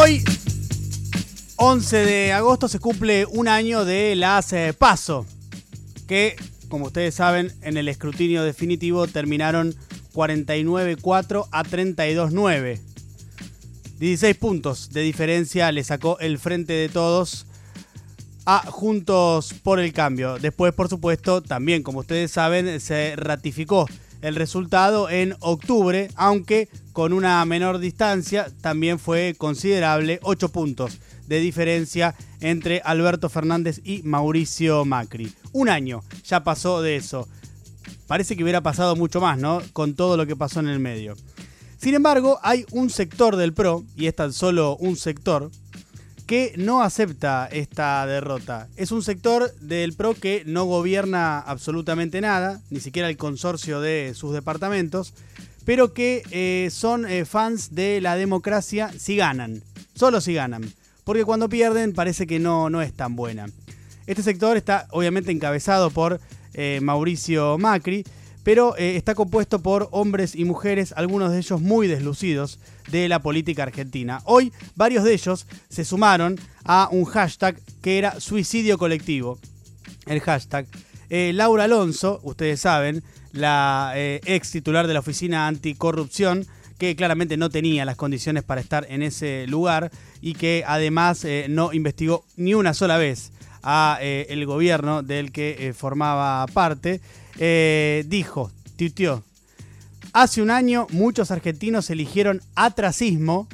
Hoy, 11 de agosto, se cumple un año de las eh, PASO, que, como ustedes saben, en el escrutinio definitivo terminaron 49-4 a 32-9. 16 puntos de diferencia le sacó el frente de todos a Juntos por el Cambio. Después, por supuesto, también, como ustedes saben, se ratificó el resultado en octubre, aunque con una menor distancia, también fue considerable 8 puntos de diferencia entre Alberto Fernández y Mauricio Macri. Un año ya pasó de eso. Parece que hubiera pasado mucho más, ¿no? Con todo lo que pasó en el medio. Sin embargo, hay un sector del PRO, y es tan solo un sector, que no acepta esta derrota. Es un sector del PRO que no gobierna absolutamente nada, ni siquiera el consorcio de sus departamentos, pero que eh, son eh, fans de la democracia si ganan, solo si ganan, porque cuando pierden parece que no, no es tan buena. Este sector está obviamente encabezado por eh, Mauricio Macri, pero está compuesto por hombres y mujeres, algunos de ellos muy deslucidos, de la política argentina. Hoy varios de ellos se sumaron a un hashtag que era suicidio colectivo. El hashtag. Eh, Laura Alonso, ustedes saben, la eh, ex titular de la Oficina Anticorrupción, que claramente no tenía las condiciones para estar en ese lugar y que además eh, no investigó ni una sola vez a el gobierno del que formaba parte, dijo, tuiteó, Hace un año muchos argentinos eligieron atracismo,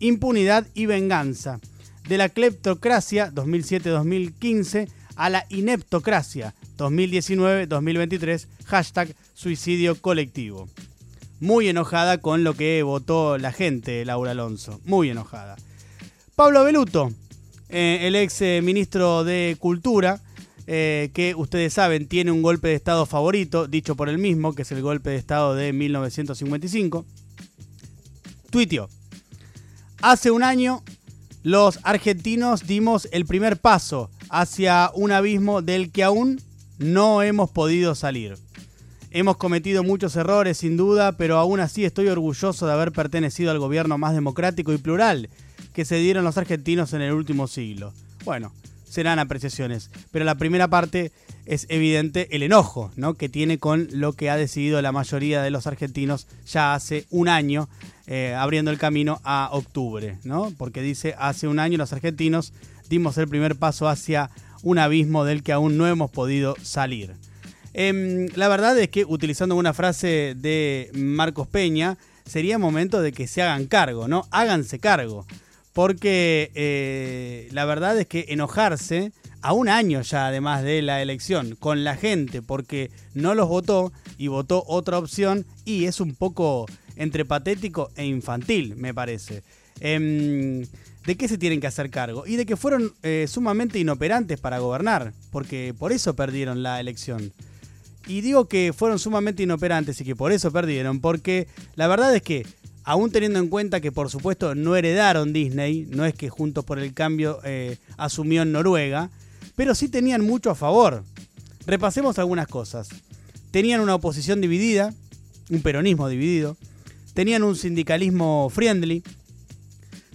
impunidad y venganza. De la cleptocracia 2007-2015 a la ineptocracia 2019-2023, hashtag suicidio colectivo. Muy enojada con lo que votó la gente, Laura Alonso. Muy enojada. Pablo Beluto, eh, el ex eh, ministro de Cultura, eh, que ustedes saben tiene un golpe de Estado favorito, dicho por él mismo, que es el golpe de Estado de 1955, tuiteó, hace un año los argentinos dimos el primer paso hacia un abismo del que aún no hemos podido salir. Hemos cometido muchos errores sin duda, pero aún así estoy orgulloso de haber pertenecido al gobierno más democrático y plural que se dieron los argentinos en el último siglo. Bueno, serán apreciaciones. Pero la primera parte es evidente el enojo ¿no? que tiene con lo que ha decidido la mayoría de los argentinos ya hace un año, eh, abriendo el camino a octubre, ¿no? porque dice, hace un año los argentinos dimos el primer paso hacia un abismo del que aún no hemos podido salir. Em, la verdad es que, utilizando una frase de Marcos Peña, sería momento de que se hagan cargo, ¿no? Háganse cargo porque eh, la verdad es que enojarse a un año ya además de la elección con la gente porque no los votó y votó otra opción y es un poco entre patético e infantil, me parece. Em, ¿De qué se tienen que hacer cargo? Y de que fueron eh, sumamente inoperantes para gobernar, porque por eso perdieron la elección. Y digo que fueron sumamente inoperantes y que por eso perdieron, porque la verdad es que aún teniendo en cuenta que por supuesto no heredaron Disney, no es que Juntos por el Cambio eh, asumió en Noruega, pero sí tenían mucho a favor. Repasemos algunas cosas. Tenían una oposición dividida, un peronismo dividido, tenían un sindicalismo friendly,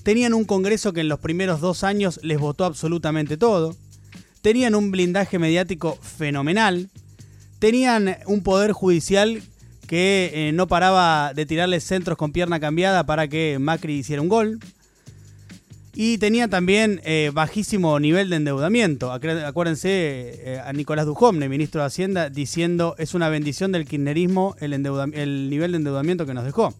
tenían un Congreso que en los primeros dos años les votó absolutamente todo, tenían un blindaje mediático fenomenal, tenían un poder judicial que eh, no paraba de tirarle centros con pierna cambiada para que Macri hiciera un gol. Y tenía también eh, bajísimo nivel de endeudamiento. Acuérdense eh, a Nicolás Dujomne, ministro de Hacienda, diciendo es una bendición del kirchnerismo el, el nivel de endeudamiento que nos dejó.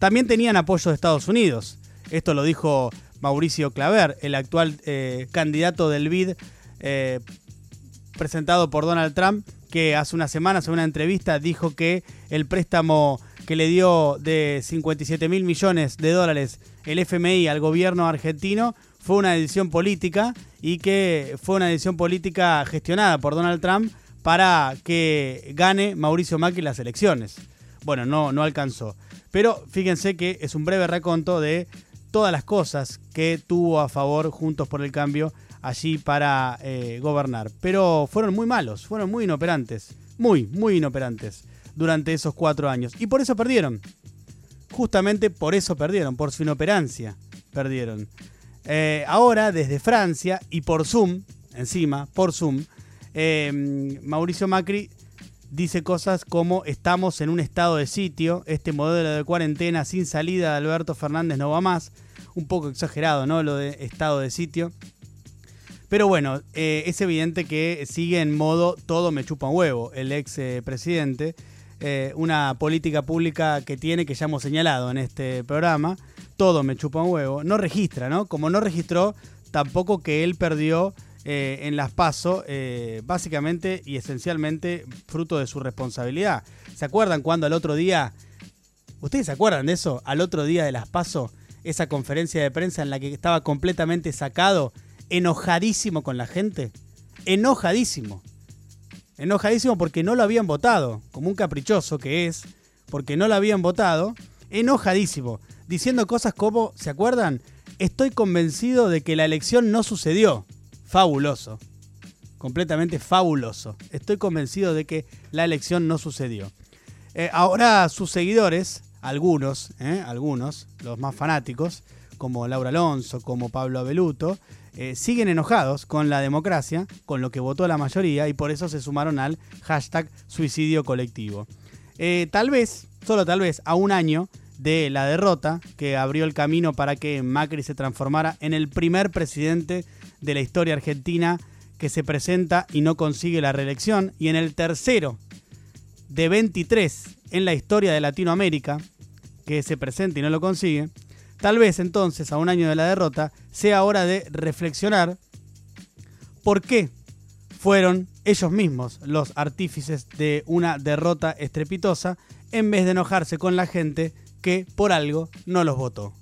También tenían apoyo de Estados Unidos. Esto lo dijo Mauricio Claver, el actual candidato del BID presentado por Donald Trump, que hace unas semanas en una entrevista dijo que el préstamo que le dio de 57 mil millones de dólares el FMI al gobierno argentino fue una decisión política y que fue una decisión política gestionada por Donald Trump para que gane Mauricio Macri las elecciones. Bueno, no, no alcanzó. Pero fíjense que es un breve reconto de todas las cosas que tuvo a favor Juntos por el Cambio allí para eh, gobernar. Pero fueron muy malos, fueron muy inoperantes, muy, muy inoperantes durante esos cuatro años. Y por eso perdieron. Justamente por eso perdieron, por su inoperancia. perdieron. Eh, ahora, desde Francia y por Zoom, encima, por Zoom, eh, Mauricio Macri dice cosas como estamos en un estado de sitio, este modelo de cuarentena sin salida de Alberto Fernández no va más. Un poco exagerado, ¿no? Lo de estado de sitio. Pero bueno, eh, es evidente que sigue en modo todo me chupa un huevo el ex presidente. una política pública que tiene, que ya hemos señalado en este programa, todo me chupa un huevo, no registra, ¿no? Como no registró tampoco que él perdió eh, en las PASO, eh, básicamente y esencialmente fruto de su responsabilidad. ¿Se acuerdan cuando al otro día, ustedes se acuerdan de eso? Al otro día de las PASO, esa conferencia de prensa en la que estaba completamente sacado, enojadísimo con la gente, enojadísimo. Enojadísimo porque no lo habían votado, como un caprichoso que es, porque no lo habían votado, enojadísimo diciendo cosas como, ¿se acuerdan? Estoy convencido de que la elección no sucedió. Fabuloso. Completamente fabuloso. Estoy convencido de que la elección no sucedió. Eh, ahora sus seguidores, algunos, eh, algunos, los más fanáticos, como Laura Alonso, como Pablo Abeluto, eh, siguen enojados con la democracia, con lo que votó la mayoría, y por eso se sumaron al hashtag suicidio colectivo. tal vez, solo tal vez, a un año de la derrota que abrió el camino para que Macri se transformara en el primer presidente de la historia argentina que se presenta y no consigue la reelección, y en el tercero de 23 en la historia de Latinoamérica que se presenta y no lo consigue, tal vez entonces a un año de la derrota sea hora de reflexionar por qué fueron ellos mismos los artífices de una derrota estrepitosa en vez de enojarse con la gente que por algo no los votó.